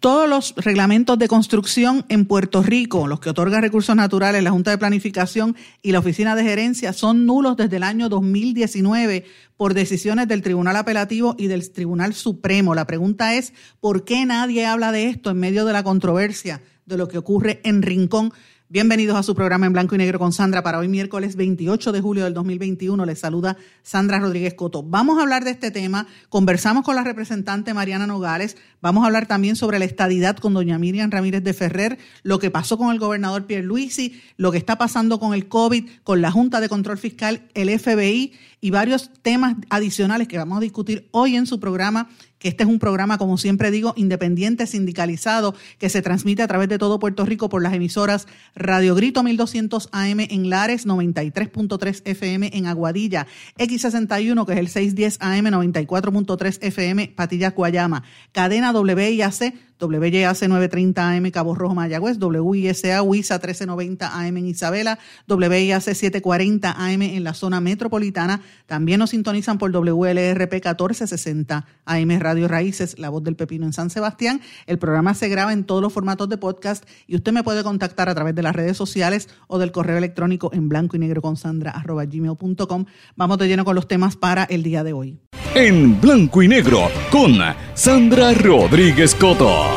Todos los reglamentos de construcción en Puerto Rico, los que otorga recursos naturales, la Junta de Planificación y la Oficina de Gerencia, son nulos desde el año 2019 por decisiones del Tribunal Apelativo y del Tribunal Supremo. La pregunta es, ¿por qué nadie habla de esto en medio de la controversia de lo que ocurre en Rincón? Bienvenidos a su programa en blanco y negro con Sandra para hoy miércoles 28 de julio del 2021. Les saluda Sandra Rodríguez Coto. Vamos a hablar de este tema. Conversamos con la representante Mariana Nogales. Vamos a hablar también sobre la estadidad con doña Miriam Ramírez de Ferrer, lo que pasó con el gobernador Pierre Luisi, lo que está pasando con el COVID, con la Junta de Control Fiscal, el FBI y varios temas adicionales que vamos a discutir hoy en su programa que este es un programa, como siempre digo, independiente, sindicalizado, que se transmite a través de todo Puerto Rico por las emisoras Radio Grito 1200 AM en Lares, 93.3 FM en Aguadilla, X61, que es el 610 AM, 94.3 FM, Patillas, Guayama, cadena WIAC WYAC 930 AM Cabo Rojo Mayagüez, WISA WISA 1390 AM en Isabela, WIAC 740 AM en la zona metropolitana. También nos sintonizan por WLRP 1460 AM Radio Raíces, La Voz del Pepino en San Sebastián. El programa se graba en todos los formatos de podcast y usted me puede contactar a través de las redes sociales o del correo electrónico en blanco y negro con sandra arroba gmail.com. Vamos de lleno con los temas para el día de hoy. En blanco y negro con Sandra Rodríguez Coto.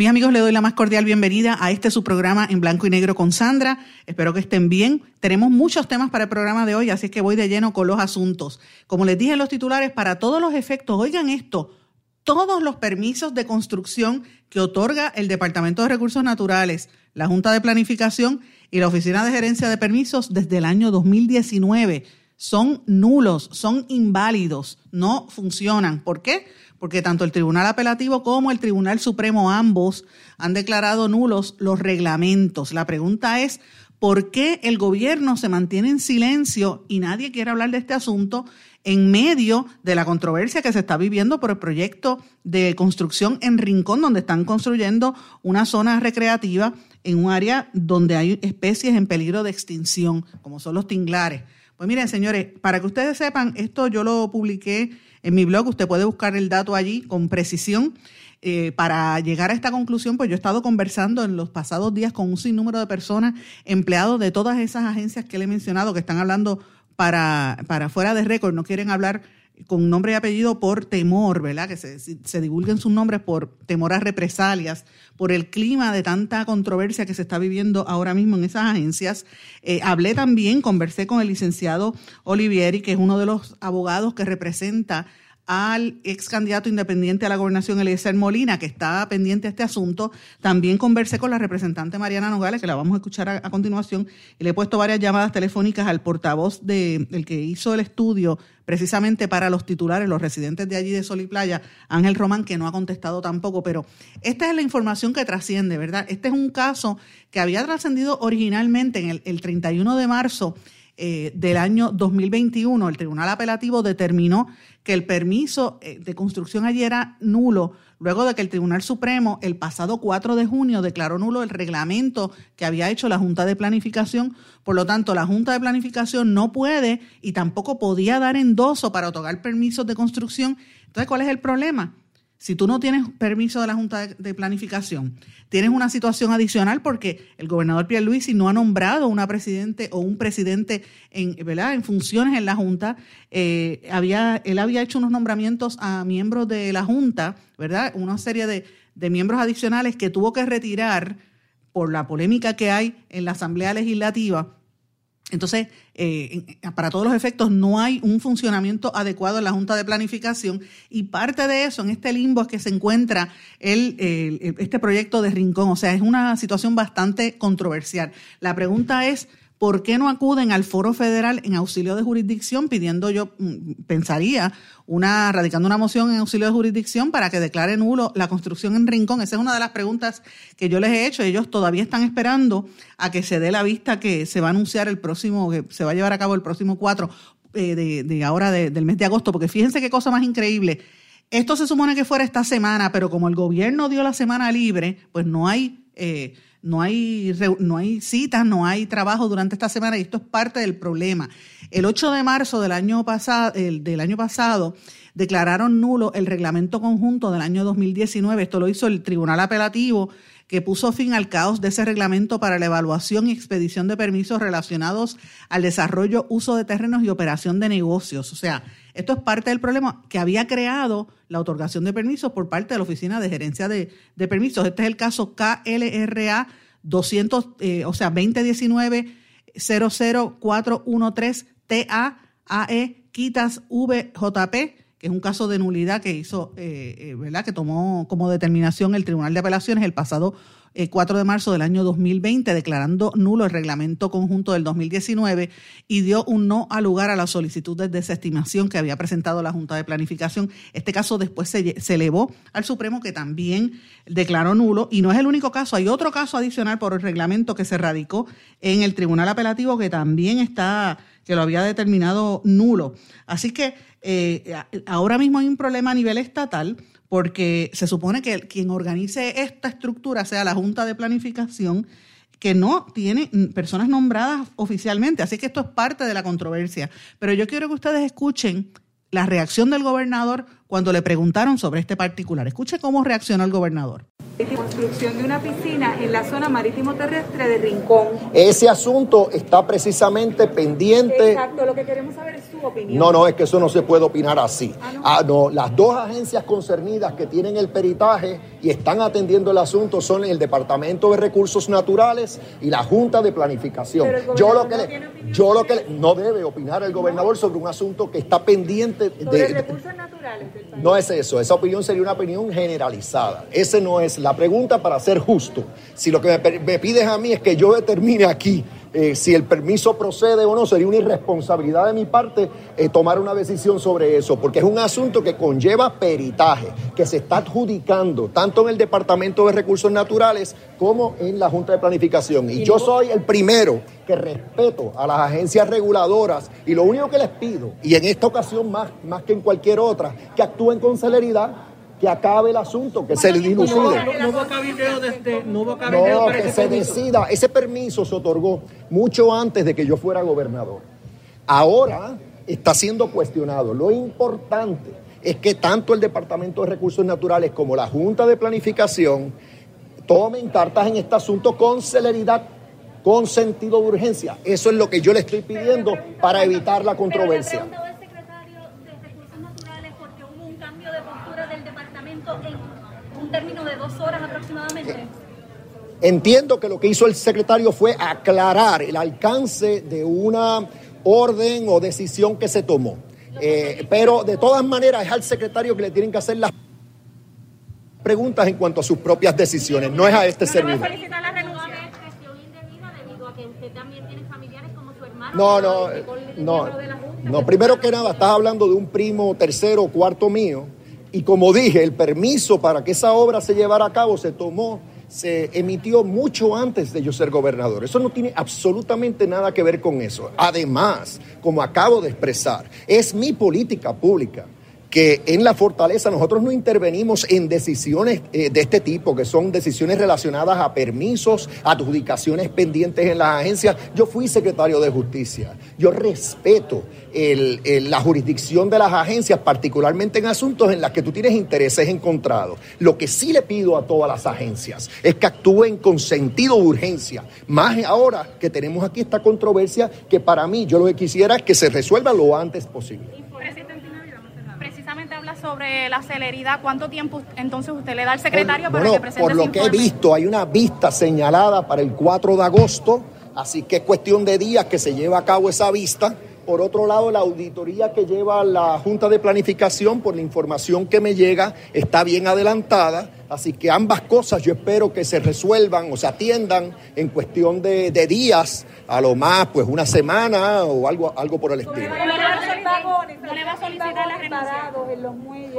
Mis amigos, le doy la más cordial bienvenida a este su programa en blanco y negro con Sandra. Espero que estén bien. Tenemos muchos temas para el programa de hoy, así es que voy de lleno con los asuntos. Como les dije en los titulares, para todos los efectos, oigan esto, todos los permisos de construcción que otorga el Departamento de Recursos Naturales, la Junta de Planificación y la Oficina de Gerencia de Permisos desde el año 2019 son nulos, son inválidos, no funcionan. ¿Por qué? Porque tanto el Tribunal Apelativo como el Tribunal Supremo ambos han declarado nulos los reglamentos. La pregunta es, ¿por qué el gobierno se mantiene en silencio y nadie quiere hablar de este asunto en medio de la controversia que se está viviendo por el proyecto de construcción en Rincón, donde están construyendo una zona recreativa en un área donde hay especies en peligro de extinción, como son los tinglares? Pues miren, señores, para que ustedes sepan, esto yo lo publiqué en mi blog, usted puede buscar el dato allí con precisión. Eh, para llegar a esta conclusión, pues yo he estado conversando en los pasados días con un sinnúmero de personas, empleados de todas esas agencias que le he mencionado, que están hablando para, para fuera de récord, no quieren hablar con nombre y apellido por temor, ¿verdad? Que se, divulguen sus nombres por temor a represalias, por el clima de tanta controversia que se está viviendo ahora mismo en esas agencias. Eh, hablé también, conversé con el licenciado Olivieri, que es uno de los abogados que representa al ex candidato independiente a la gobernación, Eliezer Molina, que está pendiente de este asunto. También conversé con la representante Mariana Nogales, que la vamos a escuchar a, continuación, y le he puesto varias llamadas telefónicas al portavoz de, del que hizo el estudio precisamente para los titulares, los residentes de allí de Sol y Playa, Ángel Román, que no ha contestado tampoco, pero esta es la información que trasciende, ¿verdad? Este es un caso que había trascendido originalmente en el, el 31 de marzo eh, del año 2021, el Tribunal Apelativo determinó que el permiso eh, de construcción allí era nulo, luego de que el Tribunal Supremo el pasado 4 de junio declaró nulo el reglamento que había hecho la Junta de Planificación. Por lo tanto, la Junta de Planificación no puede y tampoco podía dar endoso para otorgar permisos de construcción. Entonces, ¿cuál es el problema? Si tú no tienes permiso de la Junta de Planificación, tienes una situación adicional porque el gobernador Pierluisi no ha nombrado una presidente o un presidente en, ¿verdad? en funciones en la Junta. Eh, había, él había hecho unos nombramientos a miembros de la Junta, ¿verdad? Una serie de, de miembros adicionales que tuvo que retirar por la polémica que hay en la Asamblea Legislativa entonces, eh, para todos los efectos, no hay un funcionamiento adecuado en la Junta de Planificación y parte de eso, en este limbo, es que se encuentra el, este proyecto de Rincón. O sea, es una situación bastante controversial. La pregunta es, ¿por qué no acuden al foro federal en auxilio de jurisdicción pidiendo, yo mm, pensaría, una, radicando una moción en auxilio de jurisdicción para que declare nulo la construcción en Rincón? Esa es una de las preguntas que yo les he hecho. Ellos todavía están esperando a que se dé la vista que se va a anunciar el próximo, que se va a llevar a cabo el próximo 4 eh, de, ahora del mes de agosto, porque fíjense qué cosa más increíble. Esto se supone que fuera esta semana, pero como el gobierno dio la semana libre, pues no hay, eh, no hay, no hay citas, no hay trabajo durante esta semana y esto es parte del problema. El 8 de marzo del año pasado, del año pasado declararon nulo el reglamento conjunto del año 2019. Esto lo hizo el Tribunal Apelativo que puso fin al caos de ese reglamento para la evaluación y expedición de permisos relacionados al desarrollo, uso de terrenos y operación de negocios. O sea, esto es parte del problema que había creado la otorgación de permisos por parte de la Oficina de Gerencia de, Permisos. Este es el caso KLRA 200, eh, o sea, 2019 00413 TAAE Quitas VJP que es un caso de nulidad que hizo, eh, eh, ¿verdad? Que tomó como determinación el Tribunal de Apelaciones el pasado 4 de marzo del año 2020, declarando nulo el reglamento conjunto del 2019 y dio un no al lugar a la solicitud de desestimación que había presentado la Junta de Planificación. Este caso después se, se elevó al Supremo que también declaró nulo y no es el único caso, hay otro caso adicional por el reglamento que se radicó en el Tribunal Apelativo que también está que lo había determinado nulo. Así que eh, ahora mismo hay un problema a nivel estatal porque se supone que quien organice esta estructura sea la Junta de Planificación que no tiene personas nombradas oficialmente. Así que esto es parte de la controversia. Pero yo quiero que ustedes escuchen la reacción del gobernador cuando le preguntaron sobre este particular. Escuche cómo reaccionó el gobernador. Construcción de una piscina en la zona marítimo terrestre de Rincón. Ese asunto está precisamente pendiente. Exacto, lo que queremos saber es su opinión. No, no, es que eso no se puede opinar así. Ah, no. Ah, no. Las dos agencias concernidas que tienen el peritaje y están atendiendo el asunto son el Departamento de Recursos Naturales y la Junta de Planificación. yo lo que no le, yo lo que no debe opinar el gobernador sobre un asunto que está pendiente sobre de recursos naturales. No es eso, esa opinión sería una opinión generalizada. Ese no es la pregunta para ser justo. Si lo que me, pides a mí es que yo determine aquí eh, si el permiso procede o no, sería una irresponsabilidad de mi parte eh, tomar una decisión sobre eso, porque es un asunto que conlleva peritaje, que se está adjudicando tanto en el Departamento de Recursos Naturales como en la Junta de Planificación. Y, yo soy el primero que respeto a las agencias reguladoras y lo único que les pido, y en esta ocasión más, más que en cualquier otra, que actúen con celeridad que acabe el asunto, que se dilucide. No, desde, no no, que se decida. Ese permiso se otorgó mucho antes de que yo fuera gobernador. Ahora está siendo cuestionado. Lo importante es que tanto el Departamento de Recursos Naturales como la Junta de Planificación tomen cartas en este asunto con celeridad, con sentido de urgencia. Eso es lo que yo le estoy pidiendo para evitar la controversia. término de dos horas aproximadamente. Entiendo que lo que hizo el secretario fue aclarar el alcance de una orden o decisión que se tomó. Eh, pero de todas maneras es al secretario que le tienen que hacer las preguntas en cuanto a sus propias decisiones, no es a este servidor. No, no, no, no. Primero que nada, estás hablando de un primo tercero o cuarto mío y como dije, el permiso para que esa obra se llevara a cabo se tomó, se emitió mucho antes de yo ser gobernador. Eso no tiene absolutamente nada que ver con eso. Además, como acabo de expresar, es mi política pública que en la fortaleza nosotros no intervenimos en decisiones eh, de este tipo, que son decisiones relacionadas a permisos, adjudicaciones pendientes en las agencias. Yo fui secretario de justicia. Yo respeto la jurisdicción de las agencias, particularmente en asuntos en los que tú tienes intereses encontrados. Lo que sí le pido a todas las agencias es que actúen con sentido de urgencia, más ahora que tenemos aquí esta controversia que para mí yo lo que quisiera es que se resuelva lo antes posible sobre la celeridad. ¿Cuánto tiempo entonces usted le da al secretario para que presente Por lo que he visto, hay una vista señalada para el 4 de agosto, así que es cuestión de días que se lleve a cabo esa vista por otro lado, la auditoría que lleva la Junta de Planificación, por la información que me llega, está bien adelantada. Así que ambas cosas yo espero que se resuelvan o se atiendan en cuestión de, días, a lo más pues una semana o algo, algo por el estilo.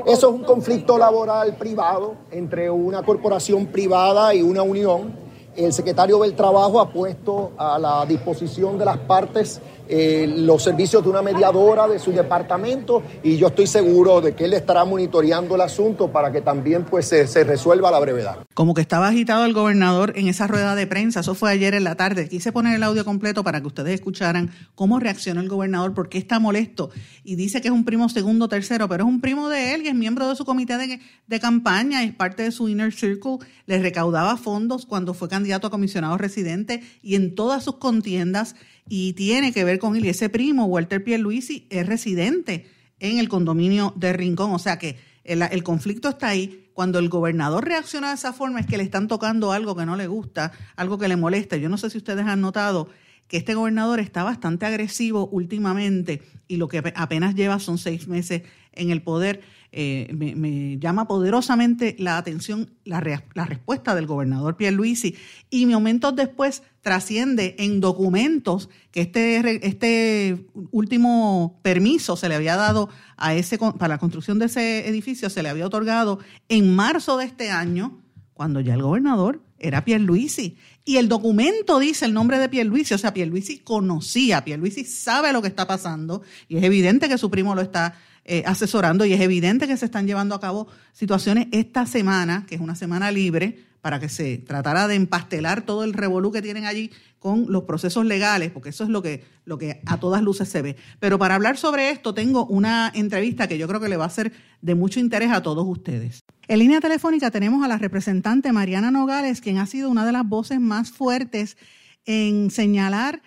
Eso es un conflicto laboral privado entre una corporación privada y una unión. El secretario del Trabajo ha puesto a la disposición de las partes eh, los servicios de una mediadora de su departamento y yo estoy seguro de que él estará monitoreando el asunto para que también pues se, resuelva a la brevedad. Como que estaba agitado el gobernador en esa rueda de prensa, eso fue ayer en la tarde. Quise poner el audio completo para que ustedes escucharan cómo reaccionó el gobernador, por qué está molesto y dice que es un primo segundo, tercero, pero es un primo de él y es miembro de su comité de, de campaña, es parte de su inner circle, le recaudaba fondos cuando fue candidato a comisionado residente y en todas sus contiendas y tiene que ver con él. Y ese primo, Walter Pierluisi, es residente en el condominio de Rincón. O sea que el, conflicto está ahí. Cuando el gobernador reacciona de esa forma es que le están tocando algo que no le gusta, algo que le molesta. Yo no sé si ustedes han notado que este gobernador está bastante agresivo últimamente y lo que apenas lleva son seis meses en el poder. Eh, me, llama poderosamente la atención la, respuesta del gobernador Pierluisi y momentos después trasciende en documentos que este, este último permiso se le había dado a ese para la construcción de ese edificio se le había otorgado en marzo de este año cuando ya el gobernador era Pierluisi. Y el documento dice el nombre de Pierluisi, o sea, Pierluisi conocía, Pierluisi sabe lo que está pasando y es evidente que su primo lo está eh, asesorando y es evidente que se están llevando a cabo situaciones esta semana, que es una semana libre, para que se tratara de empastelar todo el revolú que tienen allí con los procesos legales, porque eso es lo que, lo que a todas luces se ve. Pero para hablar sobre esto, tengo una entrevista que yo creo que le va a ser de mucho interés a todos ustedes. En línea telefónica tenemos a la representante Mariana Nogales, quien ha sido una de las voces más fuertes en señalar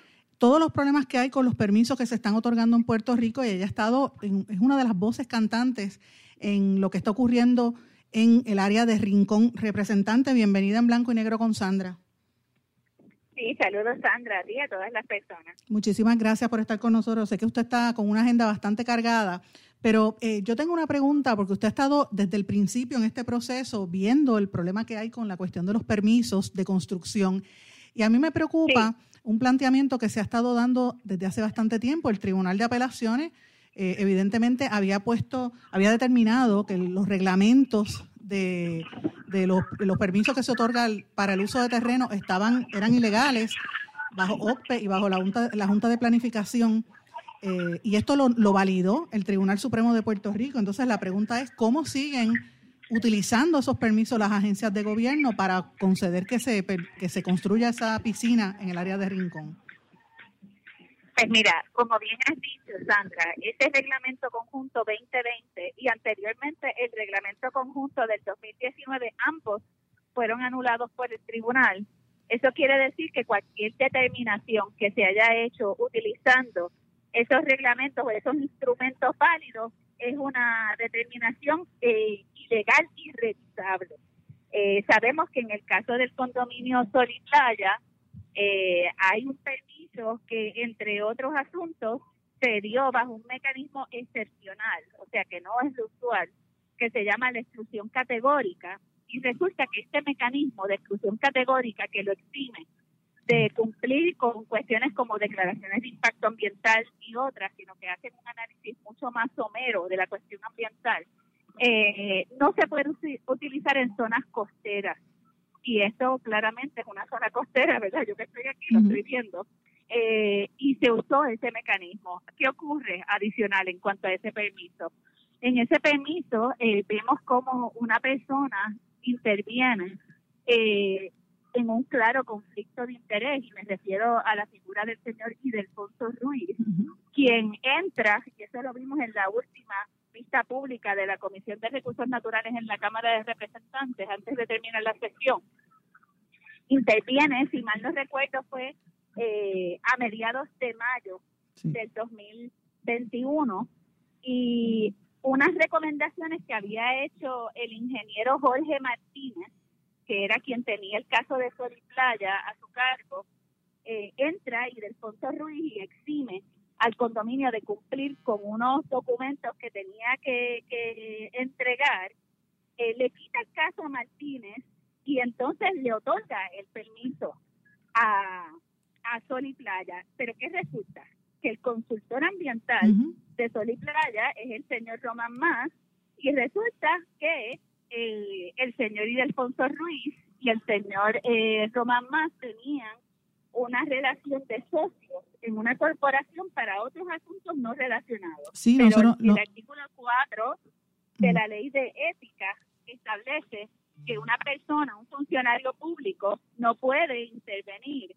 todos los problemas que hay con los permisos que se están otorgando en Puerto Rico y ella ha estado, es una de las voces cantantes en lo que está ocurriendo en el área de Rincón. Representante, bienvenida en blanco y negro con Sandra. Sí, saludos Sandra, a ti y a todas las personas. Muchísimas gracias por estar con nosotros. Sé que usted está con una agenda bastante cargada, pero eh, yo tengo una pregunta porque usted ha estado desde el principio en este proceso viendo el problema que hay con la cuestión de los permisos de construcción. Y a mí me preocupa un planteamiento que se ha estado dando desde hace bastante tiempo. El Tribunal de Apelaciones eh, evidentemente había puesto, había determinado que los reglamentos de, los, permisos que se otorgan para el uso de terreno estaban, eran ilegales bajo OCPE y bajo la Junta, la junta de Planificación. Eh, y esto lo, lo validó el Tribunal Supremo de Puerto Rico. Entonces la pregunta es, ¿cómo siguen utilizando esos permisos las agencias de gobierno para conceder que se, que se construya esa piscina en el área de Rincón? Pues mira, como bien has dicho, Sandra, este reglamento conjunto 2020 y anteriormente el reglamento conjunto del 2019, ambos fueron anulados por el tribunal. Eso quiere decir que cualquier determinación que se haya hecho utilizando esos reglamentos o esos instrumentos válidos es una determinación eh, ilegal y revisable. Eh, sabemos que en el caso del condominio Sol eh, hay un permiso que, entre otros asuntos, se dio bajo un mecanismo excepcional, o sea que no es lo usual, que se llama la exclusión categórica. Y resulta que este mecanismo de exclusión categórica que lo exime de cumplir con cuestiones como declaraciones de impacto ambiental y otras, sino que hacen un análisis mucho más somero de la cuestión ambiental, eh, no se puede utilizar en zonas costeras. Y esto claramente es una zona costera, ¿verdad? Yo que estoy aquí lo estoy viendo. Eh, y se usó ese mecanismo. ¿Qué ocurre adicional en cuanto a ese permiso? En ese permiso eh, vemos como una persona interviene eh, en un claro conflicto de interés, y me refiero a la figura del señor Idelfonso Ruiz, quien entra, y eso lo vimos en la última vista pública de la Comisión de Recursos Naturales en la Cámara de Representantes, antes de terminar la sesión, interviene, si mal no recuerdo, fue eh, a mediados de mayo del 2021, y unas recomendaciones que había hecho el ingeniero Jorge Martínez, que era quien tenía el caso de Sol y Playa a su cargo, eh, entra y del Ruiz y exime al condominio de cumplir con unos documentos que tenía que, entregar, eh, le quita el caso a Martínez y entonces le otorga el permiso a, a Sol y Playa. Pero ¿qué resulta? Que el consultor ambiental de Sol y Playa es el señor Román Más y resulta que el, el señor Idelfonso Ruiz y el señor eh, Román Más tenían una relación de socios en una corporación para otros asuntos no relacionados. Sí, Pero el artículo 4 de la ley de ética establece que una persona, un funcionario público, no puede intervenir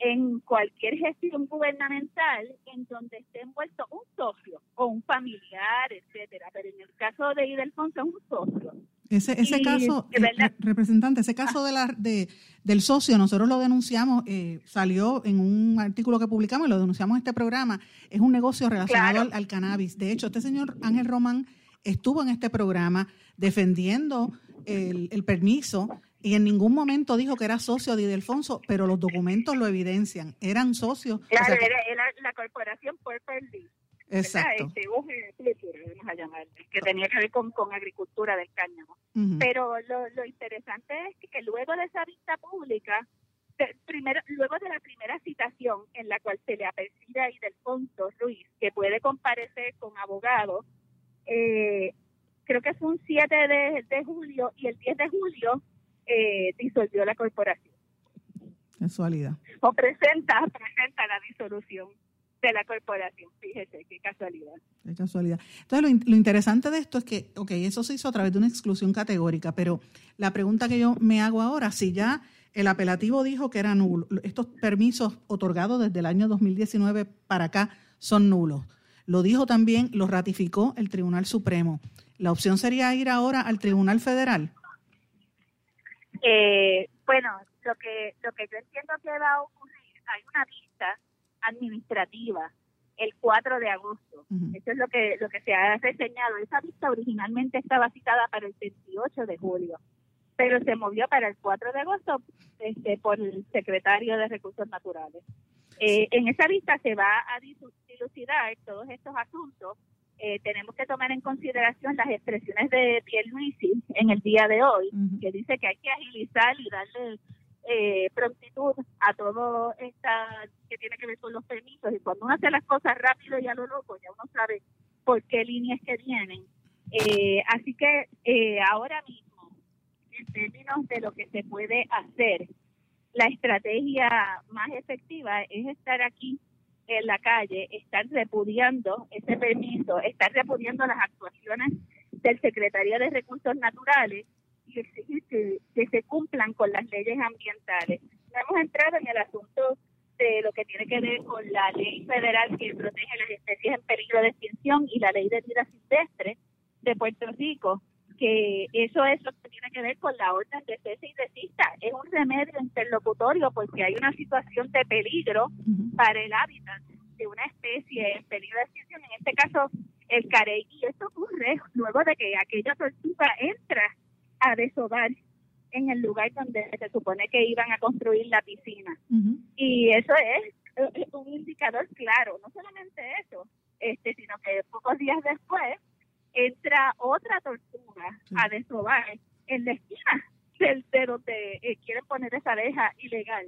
en cualquier gestión gubernamental en donde esté envuelto un socio o un familiar, etcétera. Pero en el caso de Idelfonso es un socio. Ese, ese caso, eh, representante, ese caso de la, de, del socio, nosotros lo denunciamos, eh, salió en un artículo que publicamos y lo denunciamos en este programa, es un negocio relacionado al, cannabis. De hecho, este señor Ángel Román estuvo en este programa defendiendo el, el permiso y en ningún momento dijo que era socio de Idelfonso, pero los documentos lo evidencian, eran socios. Claro, era, la corporación Exacto. Este, vamos a llamarle, que tenía que ver con, con agricultura del cáñamo. Pero lo, lo interesante es que, luego de esa vista pública, primero, luego de la primera citación en la cual se le apercibe a Idelfonso Ruiz que puede comparecer con abogados, eh, creo que fue un 7 de, de, julio y el 10 de julio eh, disolvió la corporación. Casualidad. O presenta, presenta la disolución de la corporación. Fíjese, qué casualidad. Qué casualidad. Entonces, lo, lo, interesante de esto es que, ok, eso se hizo a través de una exclusión categórica, pero la pregunta que yo me hago ahora, si ya el apelativo dijo que eran nulos, estos permisos otorgados desde el año 2019 para acá son nulos. Lo dijo también, lo ratificó el Tribunal Supremo. ¿La opción sería ir ahora al Tribunal Federal? Eh, bueno, lo que, lo que yo entiendo que va a ocurrir, hay una vista administrativa el 4 de agosto. Eso es lo que lo que se ha reseñado. Esa vista originalmente estaba citada para el 28 de julio, pero se movió para el 4 de agosto este, por el secretario de Recursos Naturales. Eh, en esa vista se va a dilucidar todos estos asuntos. Eh, tenemos que tomar en consideración las expresiones de Pierluisi en el día de hoy, que dice que hay que agilizar y darle eh, prontitud a todo esta que tiene que ver con los permisos. Y cuando uno hace las cosas rápido y a lo loco ya uno sabe por qué líneas que vienen. Eh, así que eh, ahora mismo en términos de lo que se puede hacer la estrategia más efectiva es estar aquí en la calle, estar repudiando ese permiso, estar repudiando las actuaciones del secretario de Recursos Naturales y exigir que, se cumplan con las leyes ambientales. No hemos entrado en el asunto de lo que tiene que ver con la ley federal que protege las especies en peligro de extinción y la ley de vida silvestre de Puerto Rico, que eso es lo que tiene que ver con la orden de cese y desista. Es un remedio interlocutorio porque hay una situación de peligro para el hábitat de una especie en peligro de extinción, en este caso el carey, y esto ocurre luego de que aquella tortuga entra a desovar en el lugar donde se supone que iban a construir la piscina. Y eso es un indicador claro, no solamente eso, este, sino que pocos días después entra otra tortuga a desovar en la esquina del de donde eh, quieren poner esa abeja ilegal.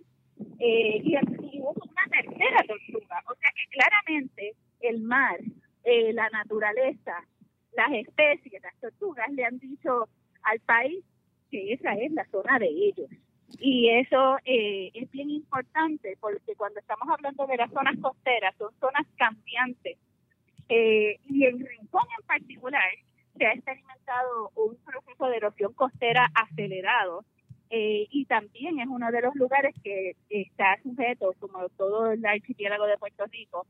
Eh, y, y hubo una tercera tortuga. O sea que claramente el mar, eh, la naturaleza, las especies, las tortugas le han dicho al país que esa es la zona de ellos. Y eso eh, es bien importante porque cuando estamos hablando de las zonas costeras, son zonas cambiantes. Eh, y en Rincón en particular se ha experimentado un proceso de erosión costera acelerado eh, y también es uno de los lugares que está sujeto, como todo el archipiélago de Puerto Rico,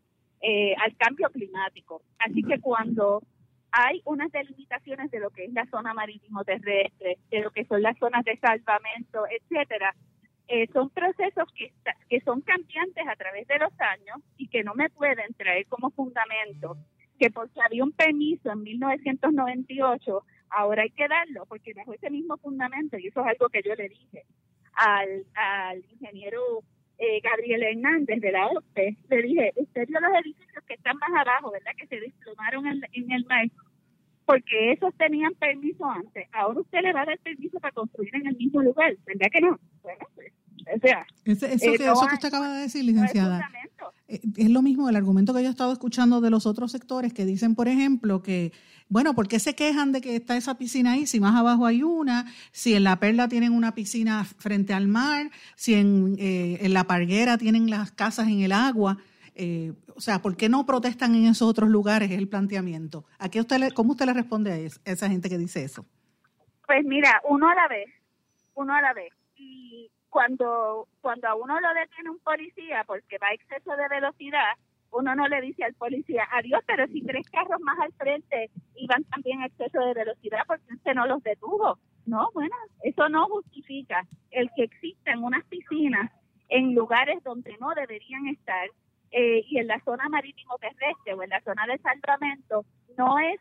al cambio climático. Así que cuando hay unas delimitaciones de lo que es la zona marítimo terrestre, de lo que son las zonas de salvamento, etcétera. Eh, son procesos que, que son cambiantes a través de los años y que no me pueden traer como fundamento que porque había un permiso en 1998, ahora hay que darlo, porque bajo ese mismo fundamento, y eso es algo que yo le dije al, al ingeniero eh, Gabriel Hernández de la OPE, le dije, usted vio los edificios que están más abajo, ¿verdad? Que se desplomaron en, en el mar, porque esos tenían permiso antes. Ahora usted le va a dar permiso para construir en el mismo lugar, ¿verdad que no? Bueno, pues, o sea, eso, que, eso que usted acaba de decir, licenciada, es, es lo mismo el argumento que yo he estado escuchando de los otros sectores que dicen, por ejemplo, que bueno, ¿por qué se quejan de que está esa piscina ahí si más abajo hay una? Si en La Perla tienen una piscina frente al mar, si en, eh, en La Parguera tienen las casas en el agua. Eh, o sea, ¿por qué no protestan en esos otros lugares? Es el planteamiento. ¿A qué usted le, ¿Cómo usted le responde a, esa gente que dice eso? Pues mira, uno a la vez, uno a la vez. Y cuando, cuando a uno lo detiene un policía porque va a exceso de velocidad, uno no le dice al policía, adiós, pero si tres carros más al frente iban también a exceso de velocidad, porque usted no los detuvo? No, bueno, eso no justifica el que existan unas piscinas en lugares donde no deberían estar eh, y en la zona marítimo terrestre o en la zona de salvamento no es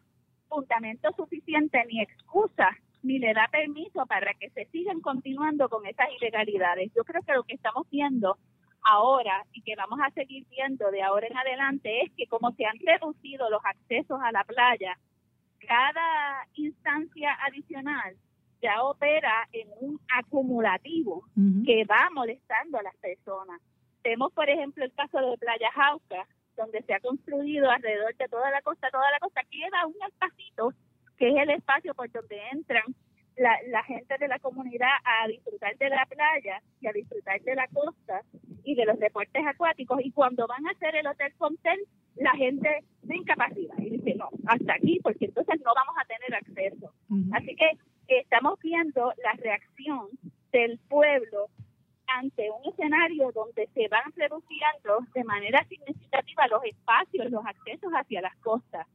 fundamento suficiente ni excusa ni le da permiso para que se sigan continuando con esas ilegalidades. Yo creo que lo que estamos viendo ahora y que vamos a seguir viendo de ahora en adelante es que como se han reducido los accesos a la playa, cada instancia adicional ya opera en un acumulativo que va molestando a las personas. Vemos, por ejemplo, el caso de Playa Jauca, donde se ha construido alrededor de toda la costa, toda la costa, queda un espacito que es el espacio por donde entran la, la gente de la comunidad a disfrutar de la playa y a disfrutar de la costa y de los deportes acuáticos. Y cuando van a hacer el hotel content la gente de incapacidad y dice no hasta aquí porque entonces no vamos a tener acceso así que estamos viendo la reacción del pueblo ante un escenario donde se van reduciendo de manera significativa los espacios los accesos hacia las costas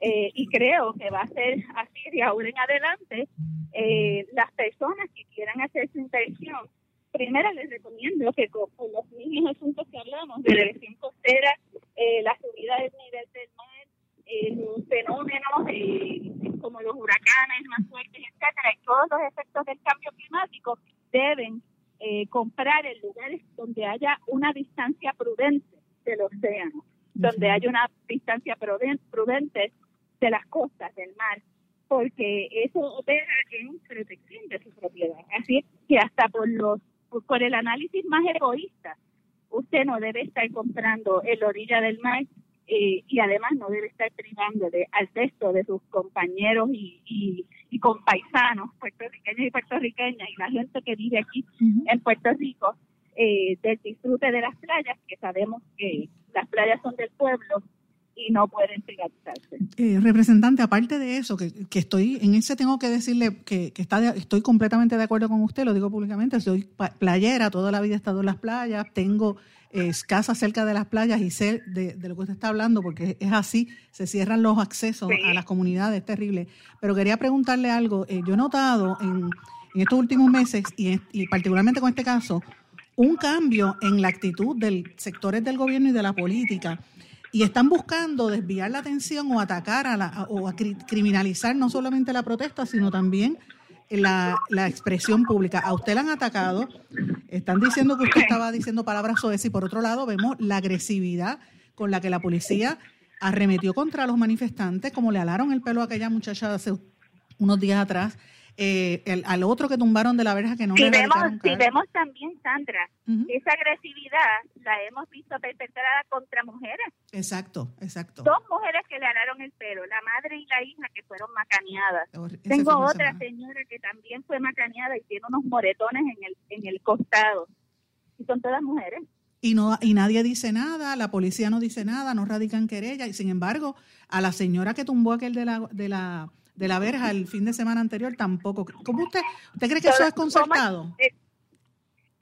eh, y creo que va a ser así de ahora en adelante. Eh, las personas que quieran hacer su inversión, primero les recomiendo que con, los mismos asuntos que hablamos de la elección costera, eh, la subida del nivel del mar, los fenómenos como los huracanes más fuertes, etcétera, y todos los efectos del cambio climático deben comprar en lugares donde haya una distancia prudente del océano, donde haya una distancia prudente de las costas del mar, porque eso opera en protección de su propiedad. Así que hasta por los por el análisis más egoísta, usted no debe estar comprando en la orilla del mar eh, y además no debe estar privándole al resto de sus compañeros y, y, y compaisanos puertorriqueños y puertorriqueñas y la gente que vive aquí en Puerto Rico eh, del disfrute de las playas, que sabemos que las playas son del pueblo y no pueden privatizarse. Eh, representante, aparte de eso, que, que, estoy en ese tengo que decirle que, que está estoy completamente de acuerdo con usted, lo digo públicamente, soy playera, toda la vida he estado en las playas, tengo casas cerca de las playas y sé de, lo que usted está hablando, porque es así, se cierran los accesos a las comunidades, es terrible. Pero quería preguntarle algo, eh, yo he notado en, en estos últimos meses, y, y particularmente con este caso, un cambio en la actitud del sectores del gobierno y de la política y están buscando desviar la atención o atacar a la, o a criminalizar no solamente la protesta, sino también la, la, expresión pública. A usted la han atacado, están diciendo que usted estaba diciendo palabras soez y por otro lado vemos la agresividad con la que la policía arremetió contra los manifestantes, como le alaron el pelo a aquella muchacha hace unos días atrás eh, el, al otro que tumbaron de la verja que no si vemos, Si vemos también, Sandra, esa agresividad la hemos visto perpetrada contra mujeres. Exacto, exacto. Dos mujeres que le alaron el pelo, la madre y la hija que fueron macaneadas. Tengo otra señora que también fue macaneada y tiene unos moretones en el, en el costado. Y son todas mujeres. Y, no, y nadie dice nada, la policía no dice nada, no radican querella. Y sin embargo, a la señora que tumbó aquel de la, de la de la verja el fin de semana anterior tampoco. ¿Cómo usted, usted cree que eso es concertado? Eh,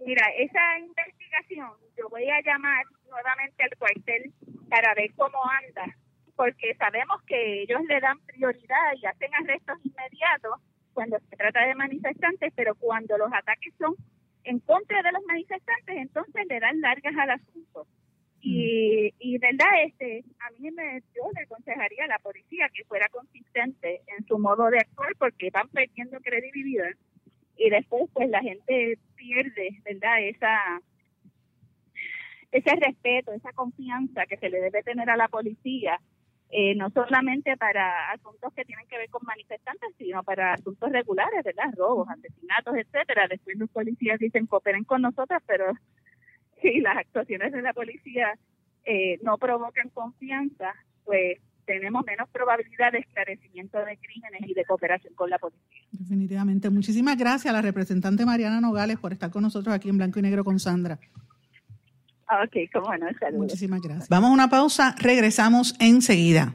mira, esa investigación yo voy a llamar nuevamente al cuartel para ver cómo anda, porque sabemos que ellos le dan prioridad y hacen arrestos inmediatos cuando se trata de manifestantes, pero cuando los ataques son en contra de los manifestantes, entonces le dan largas al asunto. Y, y verdad, este, a mí me, yo le aconsejaría a la policía que fuera consistente en su modo de actuar porque van perdiendo credibilidad y después pues la gente pierde, ¿verdad? Esa ese respeto, esa confianza que se le debe tener a la policía, eh, no solamente para asuntos que tienen que ver con manifestantes, sino para asuntos regulares, ¿verdad? Robos, asesinatos, etcétera. Después los policías dicen cooperen con nosotros, pero si las actuaciones de la policía eh, no provocan confianza, pues tenemos menos probabilidad de esclarecimiento de crímenes y de cooperación con la policía. Definitivamente. Muchísimas gracias a la representante Mariana Nogales por estar con nosotros aquí en Blanco y Negro con Sandra. Ok, cómo no, saludos. Muchísimas gracias. Vamos a una pausa, regresamos enseguida.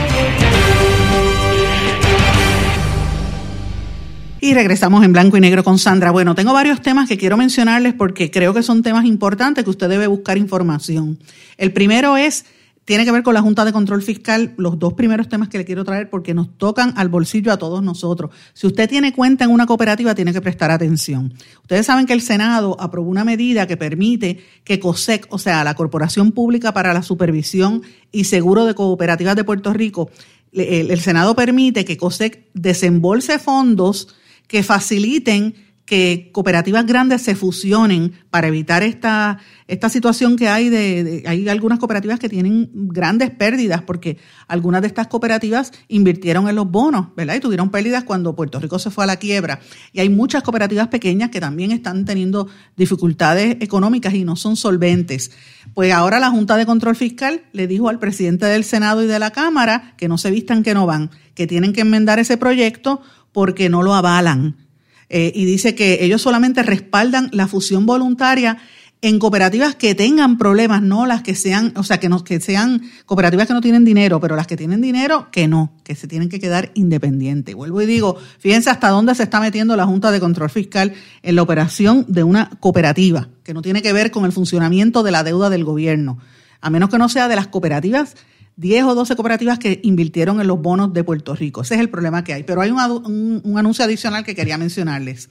Y regresamos en blanco y negro con Sandra. Bueno, tengo varios temas que quiero mencionarles porque creo que son temas importantes que usted debe buscar información. El primero es tiene que ver con la Junta de Control Fiscal, los dos primeros temas que le quiero traer porque nos tocan al bolsillo a todos nosotros. Si usted tiene cuenta en una cooperativa, tiene que prestar atención. Ustedes saben que el Senado aprobó una medida que permite que COSEC, o sea, la Corporación Pública para la Supervisión y Seguro de Cooperativas de Puerto Rico, el, Senado permite que COSEC desembolse fondos que faciliten que cooperativas grandes se fusionen para evitar esta, esta situación que hay de, hay algunas cooperativas que tienen grandes pérdidas porque algunas de estas cooperativas invirtieron en los bonos, ¿verdad? Y tuvieron pérdidas cuando Puerto Rico se fue a la quiebra. Y hay muchas cooperativas pequeñas que también están teniendo dificultades económicas y no son solventes. Pues ahora la Junta de Control Fiscal le dijo al presidente del Senado y de la Cámara que no se vistan que no van, que tienen que enmendar ese proyecto porque no lo avalan eh, y dice que ellos solamente respaldan la fusión voluntaria en cooperativas que tengan problemas, no las que sean, o sea, que no, que sean cooperativas que no tienen dinero, pero las que tienen dinero, que no, que se tienen que quedar independientes. Vuelvo y digo, fíjense hasta dónde se está metiendo la Junta de Control Fiscal en la operación de una cooperativa, que no tiene que ver con el funcionamiento de la deuda del gobierno, a menos que no sea de las cooperativas 10 o 12 cooperativas que invirtieron en los bonos de Puerto Rico. Ese es el problema que hay. Pero hay un, anuncio adicional que quería mencionarles.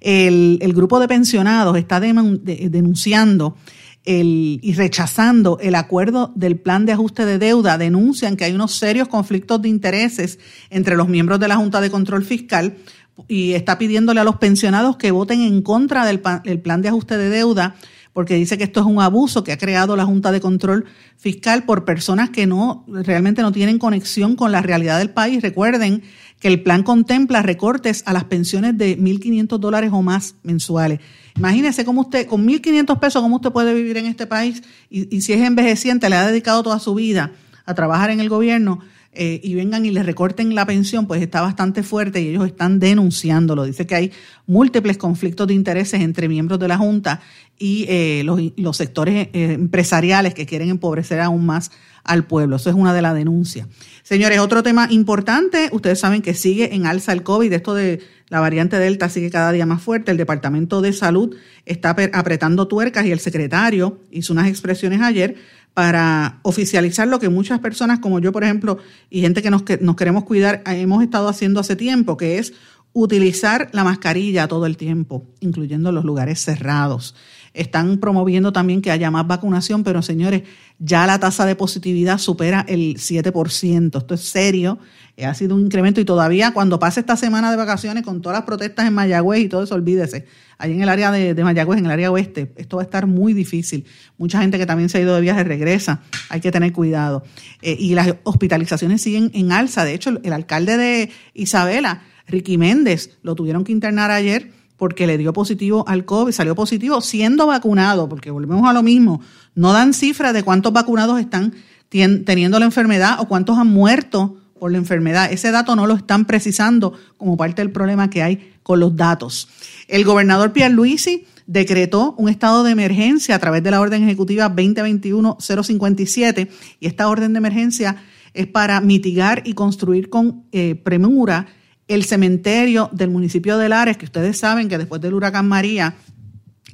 El, grupo de pensionados está denunciando y rechazando el acuerdo del plan de ajuste de deuda. Denuncian que hay unos serios conflictos de intereses entre los miembros de la Junta de Control Fiscal y está pidiéndole a los pensionados que voten en contra del plan de ajuste de deuda porque dice que esto es un abuso que ha creado la Junta de Control Fiscal por personas que no realmente no tienen conexión con la realidad del país. Recuerden que el plan contempla recortes a las pensiones de 1.500 dólares o más mensuales. Imagínese cómo usted, con 1.500 pesos, cómo usted puede vivir en este país y, y si es envejeciente, le ha dedicado toda su vida a trabajar en el gobierno eh, y vengan y les recorten la pensión, pues está bastante fuerte y ellos están denunciándolo. Dice que hay múltiples conflictos de intereses entre miembros de la Junta y eh, los, sectores eh, empresariales que quieren empobrecer aún más al pueblo. Eso es una de las denuncias. Señores, otro tema importante, ustedes saben que sigue en alza el COVID, esto de la variante Delta sigue cada día más fuerte, el Departamento de Salud está apretando tuercas y el secretario hizo unas expresiones ayer para oficializar lo que muchas personas como yo, por ejemplo, y gente que nos, que nos queremos cuidar, hemos estado haciendo hace tiempo, que es utilizar la mascarilla todo el tiempo, incluyendo los lugares cerrados. Están promoviendo también que haya más vacunación, pero señores, ya la tasa de positividad supera el 7%. Esto es serio, ha sido un incremento y todavía cuando pase esta semana de vacaciones con todas las protestas en Mayagüez y todo eso, olvídese, ahí en el área de, Mayagüez, en el área oeste, esto va a estar muy difícil. Mucha gente que también se ha ido de viaje regresa, hay que tener cuidado. Eh, y las hospitalizaciones siguen en alza. De hecho, el alcalde de Isabela, Ricky Méndez, lo tuvieron que internar ayer porque le dio positivo al COVID, salió positivo siendo vacunado, porque volvemos a lo mismo, no dan cifras de cuántos vacunados están teniendo la enfermedad o cuántos han muerto por la enfermedad. Ese dato no lo están precisando como parte del problema que hay con los datos. El gobernador Pierluisi decretó un estado de emergencia a través de la orden ejecutiva 2021-057 y esta orden de emergencia es para mitigar y construir con eh, premura el cementerio del municipio de Lares, que ustedes saben que después del huracán María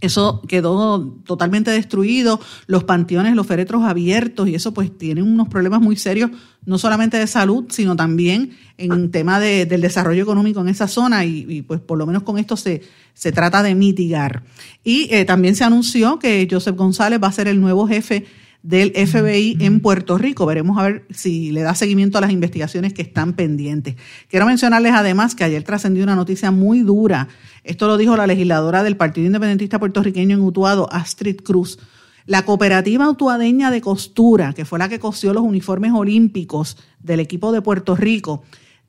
Eso quedó totalmente destruido, los panteones, los féretros abiertos y eso pues tiene unos problemas muy serios, no solamente de salud, sino también en tema de, del desarrollo económico en esa zona y, pues por lo menos con esto se, se trata de mitigar. Y eh, también se anunció que Joseph González va a ser el nuevo jefe del FBI en Puerto Rico. Veremos a ver si le da seguimiento a las investigaciones que están pendientes. Quiero mencionarles además que ayer trascendió una noticia muy dura. Esto lo dijo la legisladora del Partido Independentista Puertorriqueño en Utuado, Astrid Cruz. La cooperativa utuadeña de costura, que fue la que cosió los uniformes olímpicos del equipo de Puerto Rico,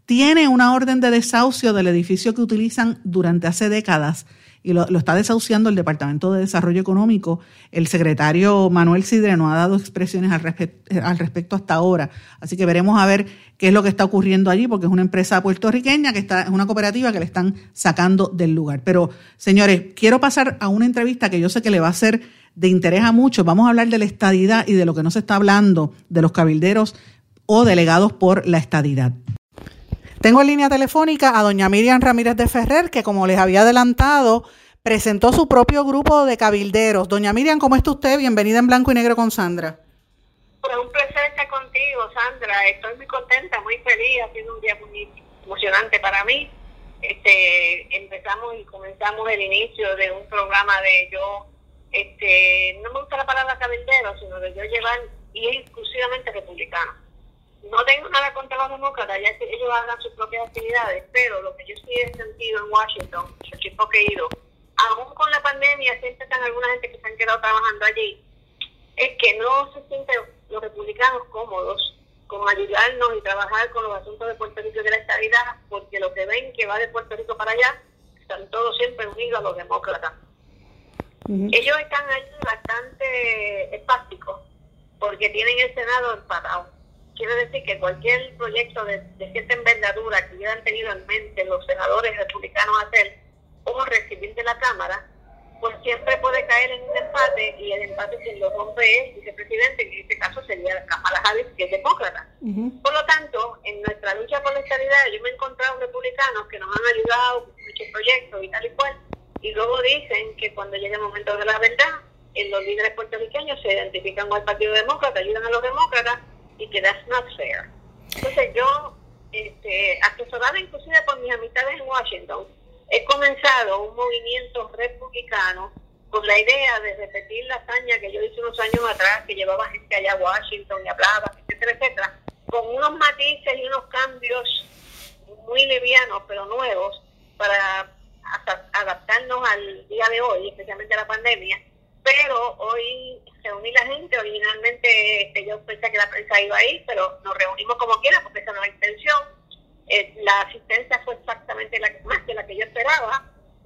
tiene una orden de desahucio del edificio que utilizan durante hace décadas y lo, está desahuciando el Departamento de Desarrollo Económico. El secretario Manuel Sidre no ha dado expresiones al, respecto hasta ahora. Así que veremos a ver qué es lo que está ocurriendo allí, porque es una empresa puertorriqueña que está, es una cooperativa que le están sacando del lugar. Pero, señores, quiero pasar a una entrevista que yo sé que le va a ser de interés a muchos. Vamos a hablar de la estadidad y de lo que no se está hablando de los cabilderos o delegados por la estadidad. Tengo en línea telefónica a doña Miriam Ramírez de Ferrer, que como les había adelantado, presentó su propio grupo de cabilderos. Doña Miriam, ¿cómo está usted? Bienvenida en Blanco y Negro con Sandra. Pues un placer estar contigo, Sandra. Estoy muy contenta, muy feliz. Ha sido un día muy emocionante para mí. Este, empezamos y comenzamos el inicio de un programa de yo, este, no me gusta la palabra cabildero, sino de yo llevar, y es exclusivamente republicano no tengo nada contra los demócratas, ya que ellos hagan sus propias actividades, pero lo que yo sí he sentido en Washington, el tiempo que he ido, aún con la pandemia, siempre están alguna gente que se han quedado trabajando allí, es que no se sienten los republicanos cómodos con ayudarnos y trabajar con los asuntos de Puerto Rico y de la estabilidad, porque lo que ven que va de Puerto Rico para allá, están todos siempre unidos a los demócratas. Ellos están ahí bastante espásticos, porque tienen el Senado empatado quiero decir que cualquier proyecto de, cierta envergadura que hubieran tenido en mente los senadores republicanos hacer o recibir de la Cámara, pues siempre puede caer en un empate y el empate quien lo rompe es el vicepresidente, que en este caso sería Kamala Harris, que es demócrata. Por lo tanto, en nuestra lucha por la estabilidad, yo me he encontrado republicanos que nos han ayudado con muchos proyectos y tal y cual, y luego dicen que cuando llegue el momento de la verdad, en los líderes puertorriqueños se identifican con el Partido Demócrata, ayudan a los demócratas, y que that's not fair. Entonces yo, este, asesorada inclusive por mis amistades en Washington, he comenzado un movimiento republicano con la idea de repetir la hazaña que yo hice unos años atrás, que llevaba gente allá a Washington y hablaba, etcétera, etcétera, con unos matices y unos cambios muy livianos pero nuevos para adaptarnos al día de hoy, especialmente a la pandemia, pero hoy reuní la gente, originalmente yo pensé que la prensa iba ahí, pero nos reunimos como quiera porque esa no es la intención. Eh, la asistencia fue exactamente la más que la que yo esperaba.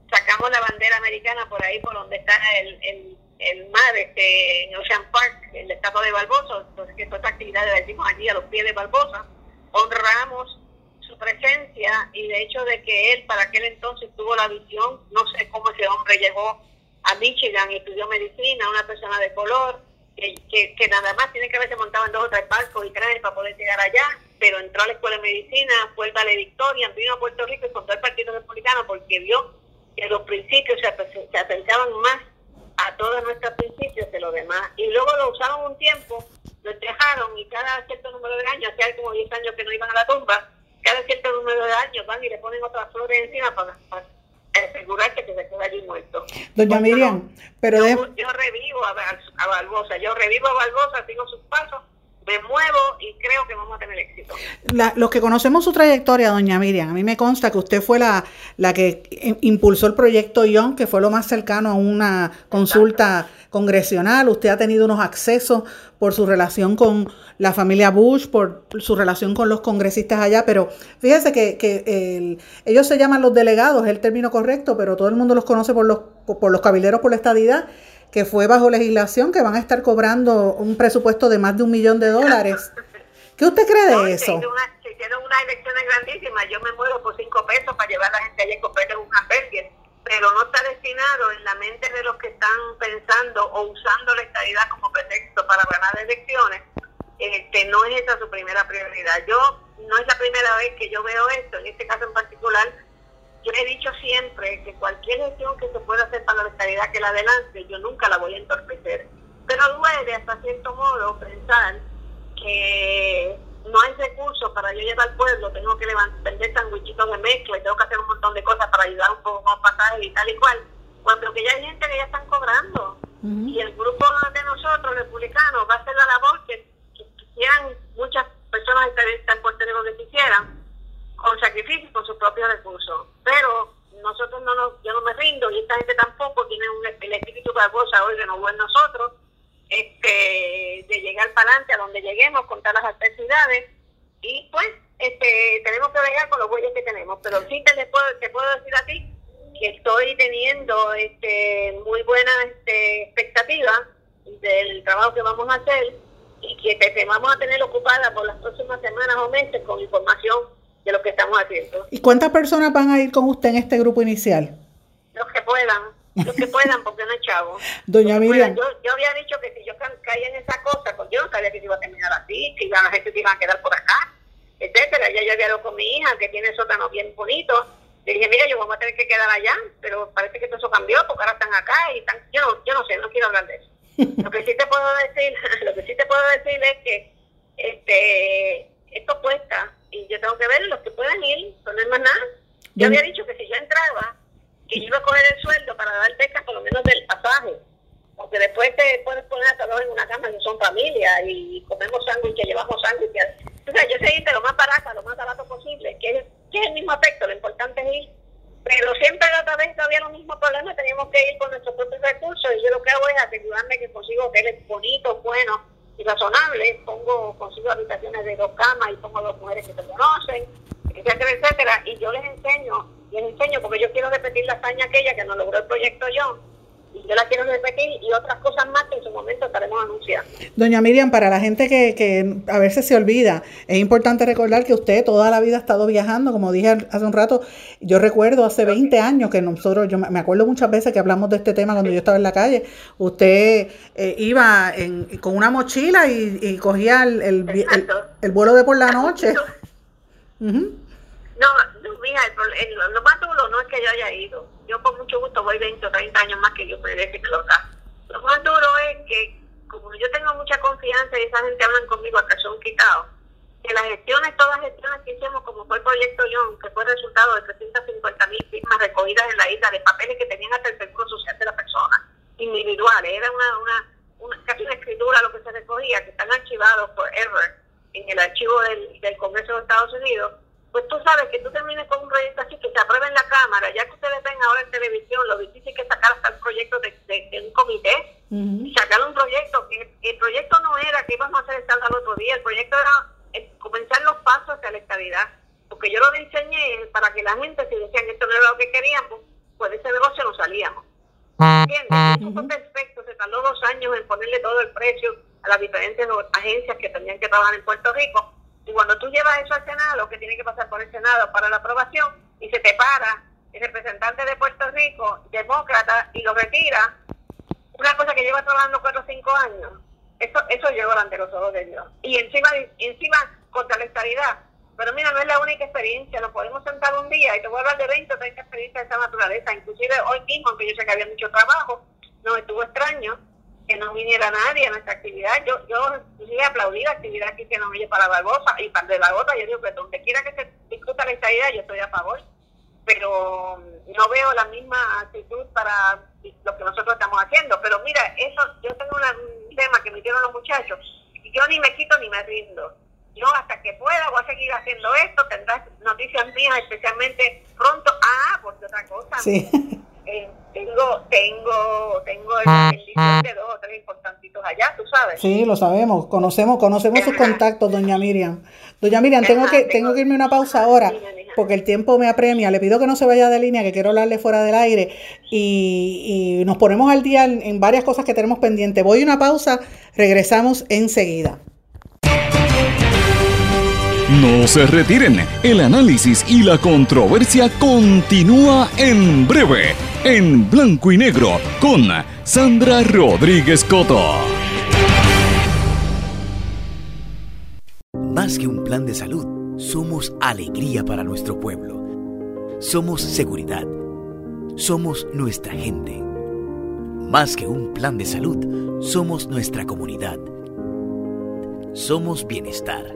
Sacamos la bandera americana por ahí, por donde está el, el, el mar, este, en Ocean Park, el estado de Barbosa, entonces que toda esta actividad la hicimos allí a los pies de Barbosa. Honramos su presencia y de hecho de que él para aquel entonces tuvo la visión, no sé cómo ese hombre llegó a Michigan y estudió medicina, una persona de color, que, que, nada más tiene que haberse montado en dos o tres barcos y trenes para poder llegar allá, pero entró a la escuela de medicina, fue el Victoria, vino a Puerto Rico y fundó el Partido Republicano porque vio que los principios se, se acercaban más a todos nuestros principios que los demás. Y luego lo usaron un tiempo, lo dejaron y cada cierto número de años, hace como 10 años que no iban a la tumba, cada cierto número de años van y le ponen otras flores encima para asegurarse que se queda allí muerto. Doña Miriam, pero yo, revivo a, a Barbosa, yo revivo a Barbosa, sigo sus pasos, me muevo y creo que vamos a tener éxito. los que conocemos su trayectoria, doña Miriam, a mí me consta que usted fue la, la que impulsó el proyecto ION, que fue lo más cercano a una consulta congresional. Usted ha tenido unos accesos por su relación con la familia Bush, por su relación con los congresistas allá, pero fíjese que, que ellos se llaman los delegados, es el término correcto, pero todo el mundo los conoce por los, por los cabilderos por la estadidad que fue bajo legislación que van a estar cobrando un presupuesto de más de un millón de dólares. ¿Qué usted cree de eso? Se hicieron unas elecciones grandísimas, yo me muero por cinco pesos para llevar a la gente allá y comprarle una pérdida, pero no está destinado en la mente de los que están pensando o usando la estabilidad como pretexto para ganar elecciones, este, no es esa su primera prioridad. Yo no es la primera vez que yo veo esto, en este caso en particular, yo he dicho siempre que cualquier gestión que se pueda hacer para la estabilidad que la adelante, yo nunca la voy a entorpecer. Pero duele hasta cierto modo pensar que no hay recursos para yo llevar al pueblo, tengo que vender sandwichitos de mezcla y tengo que hacer un montón de cosas para ayudar un poco más pasajes y tal y cual, cuando que ya hay gente que ya están cobrando. Y el grupo de nosotros, republicanos, va a hacer la labor que, quisieran muchas personas están por que quisieran, con sacrificio y con sus propios recursos. Pero nosotros no nos, yo no me rindo y esta gente tampoco tiene un, el espíritu cosa hoy de no en nosotros este, de llegar para adelante a donde lleguemos con todas las adversidades y pues este, tenemos que bregar con los bueyes que tenemos. Pero sí te, puedo, te puedo decir a ti que estoy teniendo este, muy buena este, expectativa del trabajo que vamos a hacer y que te, vamos a tener ocupada por las próximas semanas o meses con información de lo que estamos haciendo. ¿Y cuántas personas van a ir con usted en este grupo inicial? Los que puedan los que puedan, porque no es chavo. Doña Miriam. Yo, yo, había dicho que si yo caía en esa cosa, pues yo no sabía que se iba a terminar así, que la gente se iba a quedar por acá, etcétera. Ya yo había hablado con mi hija, que tiene sótano bien bonito. Le dije, mira, yo vamos a tener que quedar allá, pero parece que todo eso cambió, porque ahora están acá y están... Yo no, yo no sé, no quiero hablar de eso. Lo que sí te puedo decir, lo que sí te puedo decir es que este esto cuesta y yo tengo que ver los que puedan ir, no es más nada. Yo había dicho que si yo entraba, que yo iba a coger el sueldo para dar becas por lo menos del pasaje. Porque después te puedes poner a todos en una cama que son familia y comemos sándwiches, llevamos sándwiches. O sea, yo sé irte lo más barato, lo más barato posible, que es, que es el mismo efecto, lo importante es ir. Pero siempre otra vez todavía los mismos problemas, teníamos que ir con nuestros propios recursos y yo lo que hago es asegurarme que consigo hoteles bonitos, buenos y razonables, pongo, consigo habitaciones de dos camas y pongo dos mujeres que se conocen, etcétera, etcétera, y yo les enseño les enseño porque yo quiero repetir la hazaña aquella que nos logró el proyecto John yo la quiero repetir y otras cosas más que en su momento estaremos anunciando. Doña Miriam, para la gente que, que a veces se olvida, es importante recordar que usted toda la vida ha estado viajando, como dije hace un rato, yo recuerdo hace 20 años que nosotros, yo me acuerdo muchas veces que hablamos de este tema cuando yo estaba en la calle, usted eh, iba en, con una mochila y, cogía el, el, vuelo de por la noche. No, no mira, el, lo más duro no es que yo haya ido. Yo con mucho gusto voy 20 o 30 años más que yo me deje colocar. Lo más duro es que, como yo tengo mucha confianza y esa gente hablan conmigo a son quitado, que las gestiones, todas las gestiones que hicimos, como fue el proyecto John, que fue el resultado de 350 mil firmas recogidas en la isla de papeles que tenían hasta el seguro social de la persona, individuales, era una, una, una casi una escritura lo que se recogía, que están archivados forever en el archivo del, del Congreso de Estados Unidos pues tú sabes que tú termines con un proyecto así, que se apruebe en la Cámara, ya que ustedes ven ahora en televisión lo difícil que sacar hasta el proyecto de, un comité, sacar un proyecto, que el proyecto no era que íbamos a hacer el al otro día, el proyecto era eh, comenzar los pasos hacia la estabilidad, porque yo lo diseñé para que la gente, si decían que esto no era lo que queríamos, pues de ese negocio no salíamos. ¿Entiendes? Eso fue perfecto, se tardó dos años en ponerle todo el precio a las diferentes agencias que tenían que trabajar en Puerto Rico, y cuando tú llevas eso al Senado, que tiene que pasar por el Senado para la aprobación, y se te para el representante de Puerto Rico, demócrata, y lo retira, una cosa que lleva trabajando cuatro o cinco años, eso, eso llegó ante los ojos de Dios. Y encima, encima contra la estabilidad. Pero mira, no es la única experiencia, nos podemos sentar un día y te voy a hablar de 20 o 30 experiencias de esa naturaleza. Inclusive hoy mismo, aunque yo sé que había mucho trabajo, no estuvo extraño, que no viniera nadie a nuestra actividad. Yo yo sí aplaudí la actividad que hicieron ellos para Barbosa y para de Barbosa. Yo digo que donde quiera que se discuta la estadía, yo estoy a favor. Pero no veo la misma actitud para lo que nosotros estamos haciendo. Pero mira, eso yo tengo un tema que me dieron los muchachos. y Yo ni me quito ni me rindo. Yo hasta que pueda voy a seguir haciendo esto. Tendrás noticias mías, especialmente pronto. Ah, por otra cosa. Sí. Eh, tengo, tengo, tengo el de dos o tres importantitos allá, tú sabes. Sí, lo sabemos, conocemos, conocemos sus contactos, doña Miriam. Doña Miriam, tengo que, tengo que irme una pausa ahora, porque el tiempo me apremia. Le pido que no se vaya de línea, que quiero hablarle fuera del aire, y, y nos ponemos al día en, en varias cosas que tenemos pendientes. Voy a una pausa, regresamos enseguida. No se retiren, el análisis y la controversia continúa en breve, en blanco y negro, con Sandra Rodríguez Coto. Más que un plan de salud, somos alegría para nuestro pueblo. somos seguridad. Somos nuestra gente. Más que un plan de salud, somos nuestra comunidad. Somos bienestar.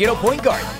Yo quiero Point Guard.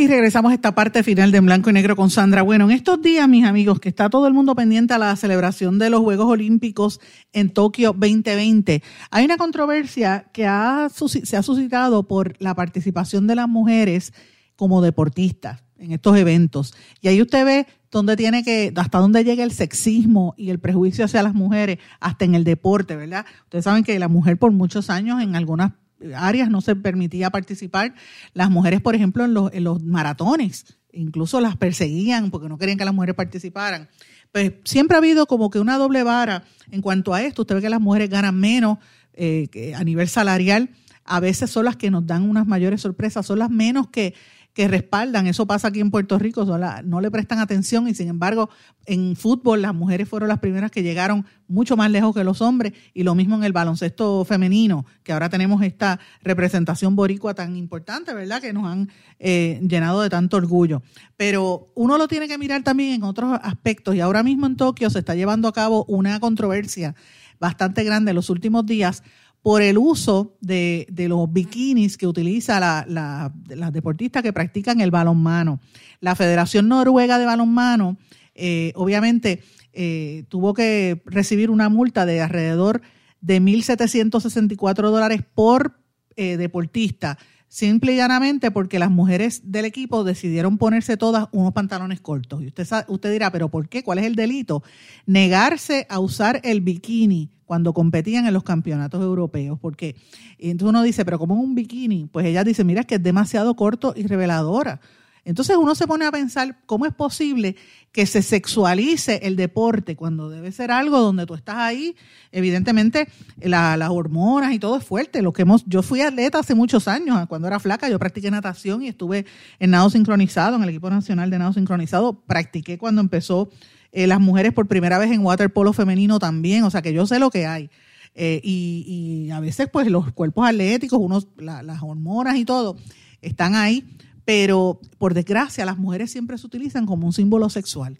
Y regresamos a esta parte final de blanco y negro con Sandra. Bueno, en estos días, mis amigos, que está todo el mundo pendiente a la celebración de los Juegos Olímpicos en Tokio 2020, hay una controversia que se ha suscitado por la participación de las mujeres como deportistas en estos eventos. Y ahí usted ve dónde tiene que, hasta dónde llega el sexismo y el prejuicio hacia las mujeres, hasta en el deporte, ¿verdad? Ustedes saben que la mujer por muchos años en algunas áreas no se permitía participar. Las mujeres, por ejemplo, en los, en los maratones, incluso las perseguían porque no querían que las mujeres participaran. Pues siempre ha habido como que una doble vara en cuanto a esto. Usted ve que las mujeres ganan menos eh, a nivel salarial. A veces son las que nos dan unas mayores sorpresas, son las menos que, que respaldan. Eso pasa aquí en Puerto Rico, no le prestan atención y sin embargo en fútbol las mujeres fueron las primeras que llegaron mucho más lejos que los hombres y lo mismo en el baloncesto femenino, que ahora tenemos esta representación boricua tan importante, ¿verdad? Que nos han eh, llenado de tanto orgullo. Pero uno lo tiene que mirar también en otros aspectos y ahora mismo en Tokio se está llevando a cabo una controversia bastante grande en los últimos días por el uso de, los bikinis que utiliza la, las deportistas que practican el balonmano. La Federación Noruega de Balonmano, eh, obviamente, eh, tuvo que recibir una multa de alrededor de 1.764 dólares por eh, deportista, simple y llanamente porque las mujeres del equipo decidieron ponerse todas unos pantalones cortos. Y usted, usted dirá, ¿pero por qué? ¿Cuál es el delito? Negarse a usar el bikini cuando competían en los campeonatos europeos, porque entonces uno dice, pero como un bikini, pues ella dice, mira, es que es demasiado corto y reveladora. Entonces uno se pone a pensar cómo es posible que se sexualice el deporte cuando debe ser algo donde tú estás ahí. Evidentemente las hormonas y todo es fuerte. Lo que hemos, yo fui atleta hace muchos años, cuando era flaca, yo practiqué natación y estuve en nado sincronizado, en el equipo nacional de nado sincronizado. Practiqué cuando empezó eh, las mujeres por primera vez en waterpolo femenino también, o sea que yo sé lo que hay. Eh, y, a veces pues los cuerpos atléticos, unos, las hormonas y todo, están ahí, pero por desgracia las mujeres siempre se utilizan como un símbolo sexual.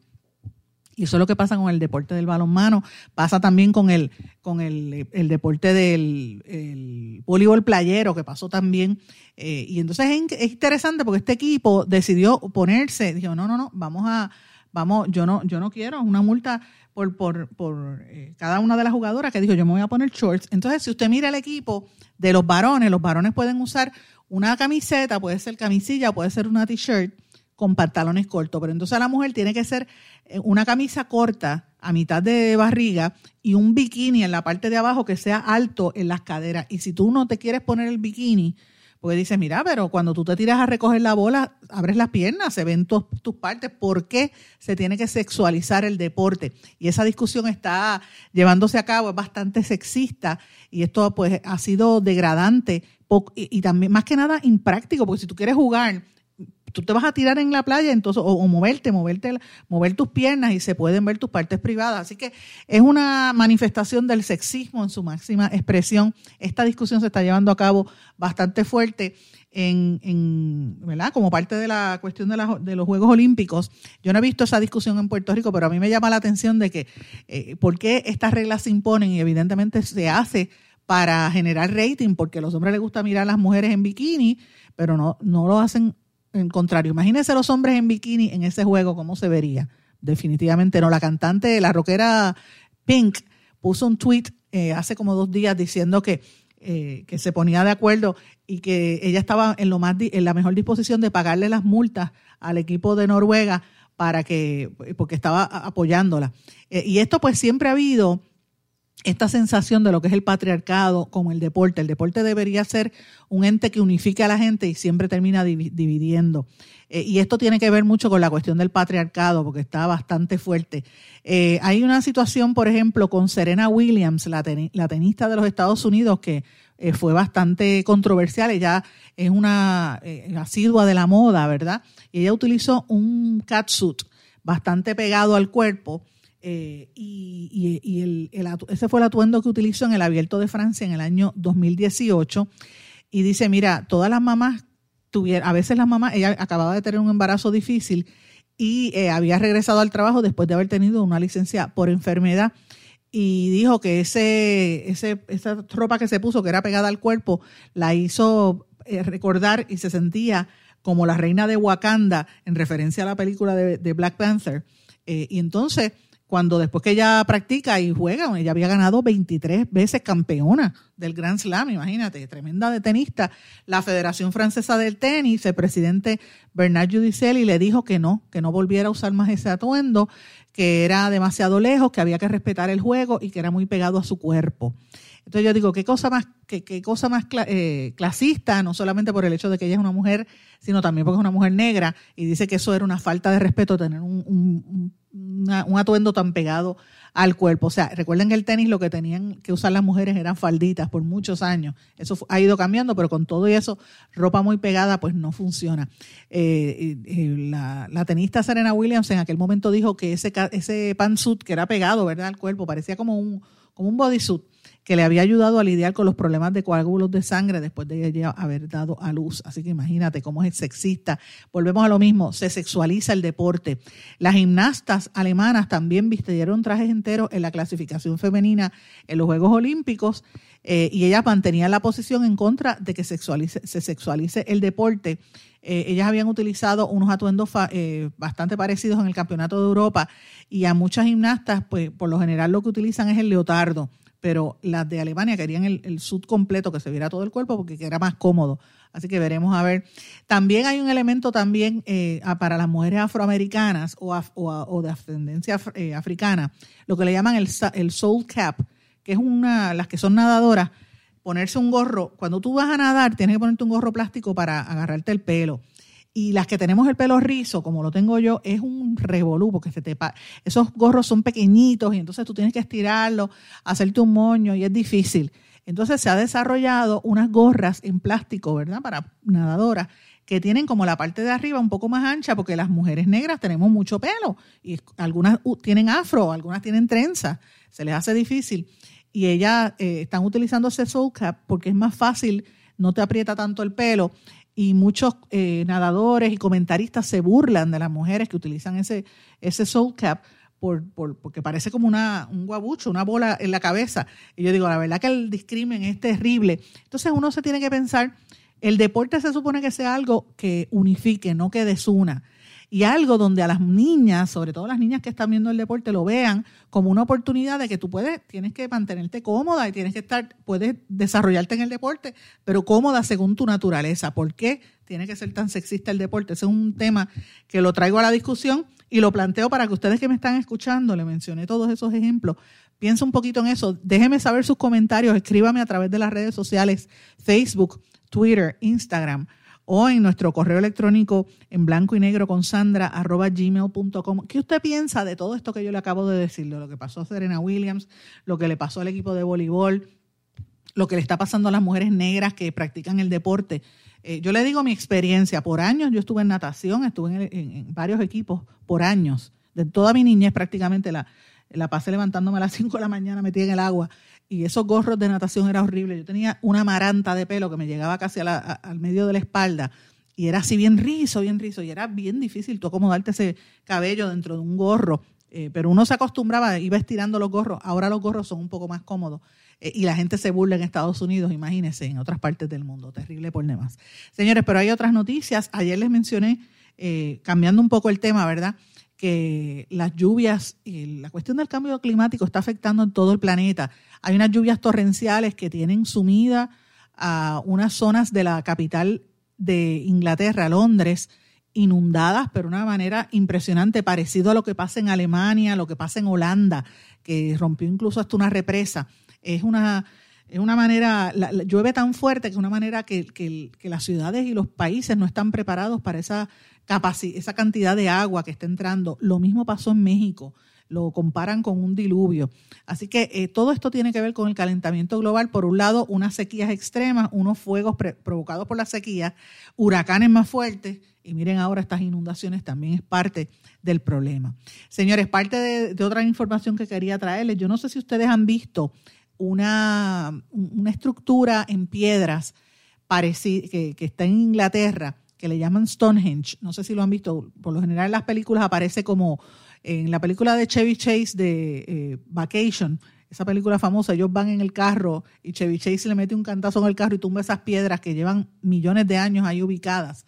Y eso es lo que pasa con el deporte del balonmano, pasa también con el, con el, deporte del voleibol playero, que pasó también. Eh, y entonces es, interesante porque este equipo decidió ponerse, dijo, no, no, no, vamos a, vamos, yo no, yo no quiero una multa por, por, por eh, cada una de las jugadoras que dijo, yo me voy a poner shorts. Entonces, si usted mira el equipo de los varones, los varones pueden usar una camiseta, puede ser camisilla, puede ser una t-shirt con pantalones cortos, pero entonces la mujer tiene que ser eh, una camisa corta a mitad de barriga y un bikini en la parte de abajo que sea alto en las caderas. Y si tú no te quieres poner el bikini, porque dice, mira, pero cuando tú te tiras a recoger la bola, abres las piernas, se ven tus, partes. ¿Por qué se tiene que sexualizar el deporte? Y esa discusión está llevándose a cabo, es bastante sexista y esto pues ha sido degradante y, también más que nada impráctico, porque si tú quieres jugar tú te vas a tirar en la playa entonces o, moverte, moverte, mover tus piernas y se pueden ver tus partes privadas. Así que es una manifestación del sexismo en su máxima expresión. Esta discusión se está llevando a cabo bastante fuerte en, en ¿verdad? como parte de la cuestión de, de, los Juegos Olímpicos. Yo no he visto esa discusión en Puerto Rico, pero a mí me llama la atención de que eh, por qué estas reglas se imponen y evidentemente se hace para generar rating, porque a los hombres les gusta mirar a las mujeres en bikini, pero no, no lo hacen en contrario. Imagínense los hombres en bikini en ese juego, ¿cómo se vería? Definitivamente no. La cantante, la rockera Pink, puso un tweet eh, hace como dos días diciendo que, eh, que se ponía de acuerdo y que ella estaba en, lo más, en la mejor disposición de pagarle las multas al equipo de Noruega para que, porque estaba apoyándola. Eh, y esto pues siempre ha habido esta sensación de lo que es el patriarcado como el deporte. El deporte debería ser un ente que unifique a la gente y siempre termina dividiendo. Eh, y esto tiene que ver mucho con la cuestión del patriarcado, porque está bastante fuerte. Eh, hay una situación, por ejemplo, con Serena Williams, la, tenista de los Estados Unidos, que eh, fue bastante controversial. Ella es una asidua de la moda, ¿verdad? Y ella utilizó un catsuit bastante pegado al cuerpo eh, y, el, ese fue el atuendo que utilizó en el Abierto de Francia en el año 2018. Y dice, mira, todas las mamás tuvieron, a veces las mamás, ella acababa de tener un embarazo difícil y eh, había regresado al trabajo después de haber tenido una licencia por enfermedad y dijo que ese, ese, esa ropa que se puso, que era pegada al cuerpo, la hizo eh, recordar y se sentía como la reina de Wakanda en referencia a la película de, Black Panther. y entonces cuando después que ella practica y juega, ella había ganado 23 veces campeona del Grand Slam, imagínate, tremenda de tenista. La Federación Francesa del Tenis, el presidente Bernard Giudicelli le dijo que no, que no volviera a usar más ese atuendo, que era demasiado lejos, que había que respetar el juego y que era muy pegado a su cuerpo. Entonces yo digo, qué cosa más, qué, qué cosa más eh, clasista, no solamente por el hecho de que ella es una mujer, sino también porque es una mujer negra, y dice que eso era una falta de respeto tener un, un atuendo tan pegado al cuerpo. O sea, recuerden que el tenis lo que tenían que usar las mujeres eran falditas por muchos años. Eso ha ido cambiando, pero con todo y eso, ropa muy pegada, pues no funciona. Eh, la, la, tenista Serena Williams en aquel momento dijo que ese, ese pantsuit que era pegado, ¿verdad?, al cuerpo, parecía como un, como un bodysuit que le había ayudado a lidiar con los problemas de coágulos de sangre después de ella haber dado a luz. Así que imagínate cómo es sexista. Volvemos a lo mismo, se sexualiza el deporte. Las gimnastas alemanas también vistieron trajes enteros en la clasificación femenina en los Juegos Olímpicos eh, y ellas mantenían la posición en contra de que se sexualice el deporte. Eh, ellas habían utilizado unos atuendos eh, bastante parecidos en el Campeonato de Europa y a muchas gimnastas, pues por lo general lo que utilizan es el leotardo pero las de Alemania querían el, el sud completo, que se viera todo el cuerpo, porque era más cómodo. Así que veremos a ver. También hay un elemento también eh, para las mujeres afroamericanas o, o, de ascendencia eh, africana, lo que le llaman el, el soul cap, que es una, las que son nadadoras, ponerse un gorro. Cuando tú vas a nadar, tienes que ponerte un gorro plástico para agarrarte el pelo. Y las que tenemos el pelo rizo, como lo tengo yo, es un revolú, porque se te esos gorros son pequeñitos y entonces tú tienes que estirarlo, hacerte un moño y es difícil. Entonces se ha desarrollado unas gorras en plástico, ¿verdad? Para nadadoras, que tienen como la parte de arriba un poco más ancha, porque las mujeres negras tenemos mucho pelo y algunas tienen afro, algunas tienen trenza, se les hace difícil. Y ellas eh, están utilizando ese soul porque es más fácil, no te aprieta tanto el pelo y muchos eh, nadadores y comentaristas se burlan de las mujeres que utilizan ese, ese soul cap por, por, porque parece como una, un guabucho, una bola en la cabeza. Y yo digo, la verdad que el discrimen es terrible. Entonces uno se tiene que pensar, el deporte se supone que sea algo que unifique, no que desuna y algo donde a las niñas, sobre todo las niñas que están viendo el deporte, lo vean como una oportunidad de que tú puedes, tienes que mantenerte cómoda y tienes que estar, puedes desarrollarte en el deporte, pero cómoda según tu naturaleza. ¿Por qué tiene que ser tan sexista el deporte? Ese es un tema que lo traigo a la discusión y lo planteo para que ustedes que me están escuchando, le mencioné todos esos ejemplos, piensa un poquito en eso, déjeme saber sus comentarios, escríbame a través de las redes sociales, Facebook, Twitter, Instagram o en nuestro correo electrónico en blanco y negro con sandra arroba gmail.com. ¿Qué usted piensa de todo esto que yo le acabo de decir? De lo que pasó a Serena Williams, lo que le pasó al equipo de voleibol, lo que le está pasando a las mujeres negras que practican el deporte. Eh, yo le digo mi experiencia, por años yo estuve en natación, estuve en, varios equipos por años, de toda mi niñez prácticamente la, la pasé levantándome a las 5 de la mañana metida en el agua y esos gorros de natación era horrible. Yo tenía una maranta de pelo que me llegaba casi al medio de la espalda y era así bien rizo, bien rizo y era bien difícil tú acomodarte ese cabello dentro de un gorro. Eh, pero uno se acostumbraba, iba estirando los gorros, ahora los gorros son un poco más cómodos eh, y la gente se burla en Estados Unidos, imagínense, en otras partes del mundo, terrible por demás. Señores, pero hay otras noticias, ayer les mencioné, eh, cambiando un poco el tema, ¿verdad? Que las lluvias y la cuestión del cambio climático está afectando en todo el planeta. Hay unas lluvias torrenciales que tienen sumida a unas zonas de la capital de Inglaterra, Londres, inundadas, pero de una manera impresionante, parecido a lo que pasa en Alemania, lo que pasa en Holanda, que rompió incluso hasta una represa. Es una, es una manera, llueve tan fuerte que es una manera que, que, las ciudades y los países no están preparados para esa esa cantidad de agua que está entrando. Lo mismo pasó en México, lo comparan con un diluvio. Así que eh, todo esto tiene que ver con el calentamiento global. Por un lado, unas sequías extremas, unos fuegos provocados por la sequía, huracanes más fuertes, y miren ahora estas inundaciones también es parte del problema. Señores, parte de, otra información que quería traerles, yo no sé si ustedes han visto una, una estructura en piedras que, que está en Inglaterra, que le llaman Stonehenge. No sé si lo han visto. Por lo general en las películas aparece como en la película de Chevy Chase de eh, Vacation, esa película famosa, ellos van en el carro y Chevy Chase le mete un cantazo en el carro y tumba esas piedras que llevan millones de años ahí ubicadas.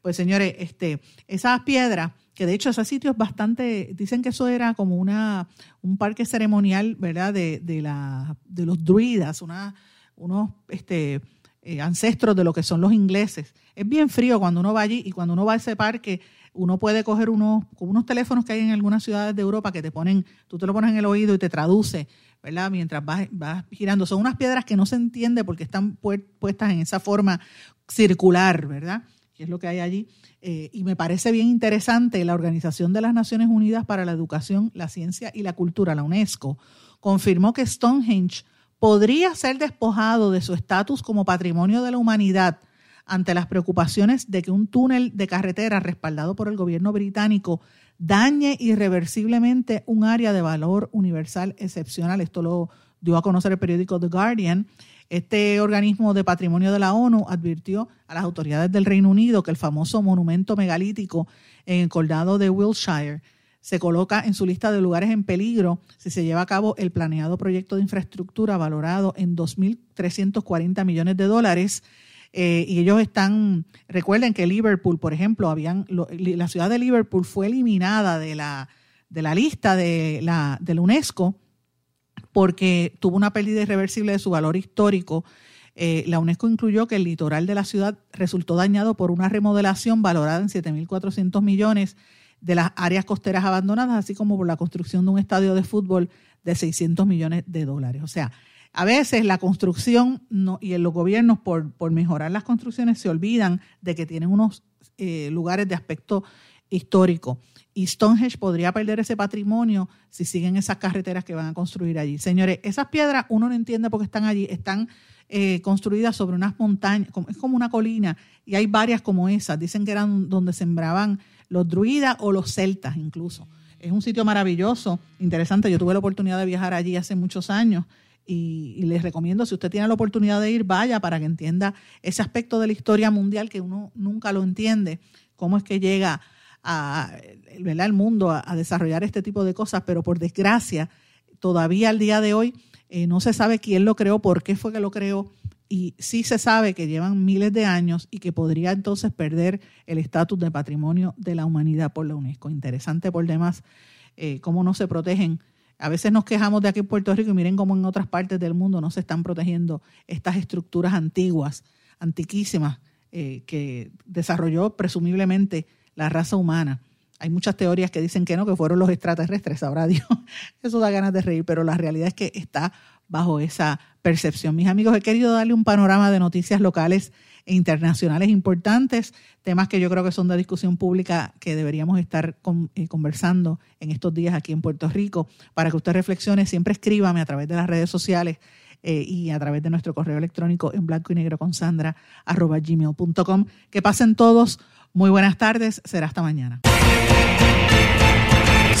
Pues señores, este, esas piedras, que de hecho ese sitio es bastante, dicen que eso era como una, un parque ceremonial, ¿verdad? De, de, la, de los druidas, una, unos este, eh, ancestros de lo que son los ingleses. Es bien frío cuando uno va allí y cuando uno va a ese parque, uno puede coger unos, unos teléfonos que hay en algunas ciudades de Europa que te ponen, tú te lo pones en el oído y te traduce, ¿verdad? Mientras vas, vas girando. Son unas piedras que no se entiende porque están puestas en esa forma circular, ¿verdad? Que es lo que hay allí. Eh, y me parece bien interesante la Organización de las Naciones Unidas para la Educación, la Ciencia y la Cultura, la UNESCO, confirmó que Stonehenge podría ser despojado de su estatus como patrimonio de la humanidad ante las preocupaciones de que un túnel de carretera respaldado por el gobierno británico dañe irreversiblemente un área de valor universal excepcional. Esto lo dio a conocer el periódico The Guardian. Este organismo de patrimonio de la ONU advirtió a las autoridades del Reino Unido que el famoso monumento megalítico en el condado de Wiltshire se coloca en su lista de lugares en peligro si se lleva a cabo el planeado proyecto de infraestructura valorado en 2.340 millones de dólares. Eh, y ellos están, recuerden que Liverpool, por ejemplo, habían, la ciudad de Liverpool fue eliminada de la, de la lista de la, de la UNESCO porque tuvo una pérdida irreversible de su valor histórico. Eh, la UNESCO incluyó que el litoral de la ciudad resultó dañado por una remodelación valorada en 7.400 millones de las áreas costeras abandonadas, así como por la construcción de un estadio de fútbol de 600 millones de dólares. O sea, a veces la construcción y los gobiernos por, por, mejorar las construcciones se olvidan de que tienen unos eh, lugares de aspecto histórico. Y Stonehenge podría perder ese patrimonio si siguen esas carreteras que van a construir allí. Señores, esas piedras uno no entiende por qué están allí. Están eh, construidas sobre unas montañas, es como una colina, y hay varias como esas. Dicen que eran donde sembraban los druidas o los celtas incluso. Es un sitio maravilloso, interesante. Yo tuve la oportunidad de viajar allí hace muchos años y, les recomiendo, si usted tiene la oportunidad de ir, vaya para que entienda ese aspecto de la historia mundial que uno nunca lo entiende, cómo es que llega a, al mundo a, desarrollar este tipo de cosas, pero por desgracia, todavía al día de hoy eh, no se sabe quién lo creó, por qué fue que lo creó y sí se sabe que llevan miles de años y que podría entonces perder el estatus de patrimonio de la humanidad por la UNESCO. Interesante por demás eh, cómo no se protegen. A veces nos quejamos de aquí en Puerto Rico y miren cómo en otras partes del mundo no se están protegiendo estas estructuras antiguas, antiquísimas, eh, que desarrolló presumiblemente la raza humana. Hay muchas teorías que dicen que no, que fueron los extraterrestres, sabrá Dios. Eso da ganas de reír, pero la realidad es que está bajo esa percepción. Mis amigos, he querido darle un panorama de noticias locales e internacionales importantes, temas que yo creo que son de discusión pública que deberíamos estar eh, conversando en estos días aquí en Puerto Rico. Para que usted reflexione, siempre escríbame a través de las redes sociales eh, y a través de nuestro correo electrónico en blanco y negro con Sandra gmail.com. Que pasen todos. Muy buenas tardes. Será hasta mañana.